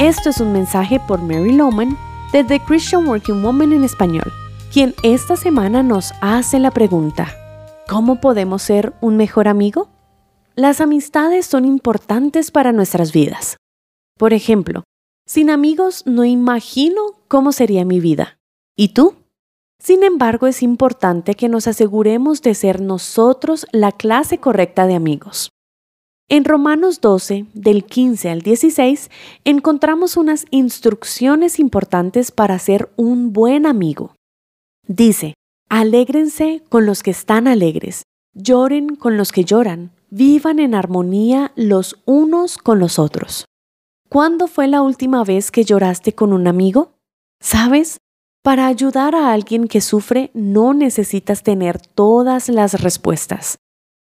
Esto es un mensaje por Mary Loman desde Christian Working Woman en español, quien esta semana nos hace la pregunta, ¿cómo podemos ser un mejor amigo? Las amistades son importantes para nuestras vidas. Por ejemplo, sin amigos no imagino cómo sería mi vida. ¿Y tú? Sin embargo, es importante que nos aseguremos de ser nosotros la clase correcta de amigos. En Romanos 12, del 15 al 16, encontramos unas instrucciones importantes para ser un buen amigo. Dice, alégrense con los que están alegres, lloren con los que lloran, vivan en armonía los unos con los otros. ¿Cuándo fue la última vez que lloraste con un amigo? ¿Sabes? Para ayudar a alguien que sufre no necesitas tener todas las respuestas.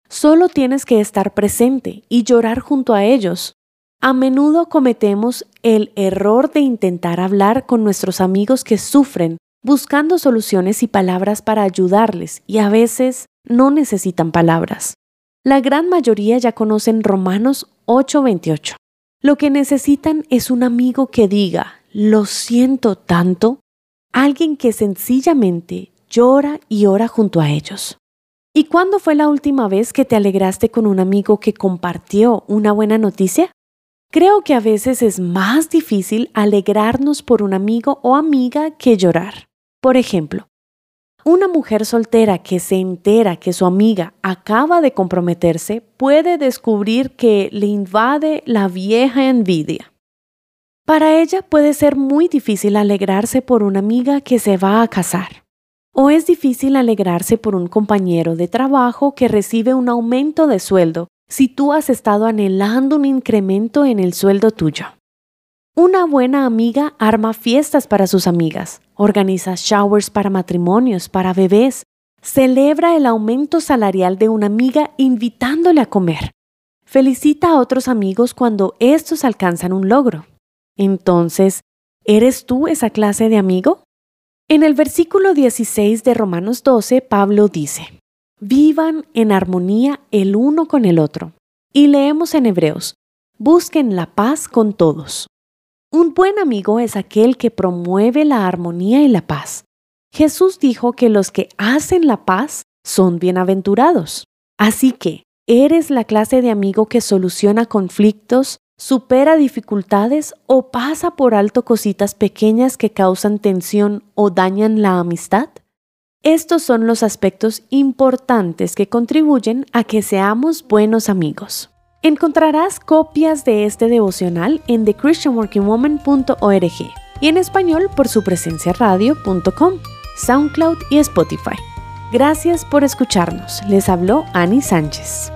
Solo tienes que estar presente y llorar junto a ellos. A menudo cometemos el error de intentar hablar con nuestros amigos que sufren, buscando soluciones y palabras para ayudarles, y a veces no necesitan palabras. La gran mayoría ya conocen Romanos 8:28. Lo que necesitan es un amigo que diga, lo siento tanto, alguien que sencillamente llora y ora junto a ellos. ¿Y cuándo fue la última vez que te alegraste con un amigo que compartió una buena noticia? Creo que a veces es más difícil alegrarnos por un amigo o amiga que llorar. Por ejemplo, una mujer soltera que se entera que su amiga acaba de comprometerse puede descubrir que le invade la vieja envidia. Para ella puede ser muy difícil alegrarse por una amiga que se va a casar. ¿O es difícil alegrarse por un compañero de trabajo que recibe un aumento de sueldo si tú has estado anhelando un incremento en el sueldo tuyo? Una buena amiga arma fiestas para sus amigas, organiza showers para matrimonios, para bebés, celebra el aumento salarial de una amiga invitándole a comer, felicita a otros amigos cuando estos alcanzan un logro. Entonces, ¿eres tú esa clase de amigo? En el versículo 16 de Romanos 12, Pablo dice, Vivan en armonía el uno con el otro. Y leemos en Hebreos, busquen la paz con todos. Un buen amigo es aquel que promueve la armonía y la paz. Jesús dijo que los que hacen la paz son bienaventurados. Así que, ¿eres la clase de amigo que soluciona conflictos, supera dificultades o pasa por alto cositas pequeñas que causan tensión o dañan la amistad? Estos son los aspectos importantes que contribuyen a que seamos buenos amigos. Encontrarás copias de este devocional en thechristianworkingwoman.org y en español por su presencia radio.com, SoundCloud y Spotify. Gracias por escucharnos. Les habló Annie Sánchez.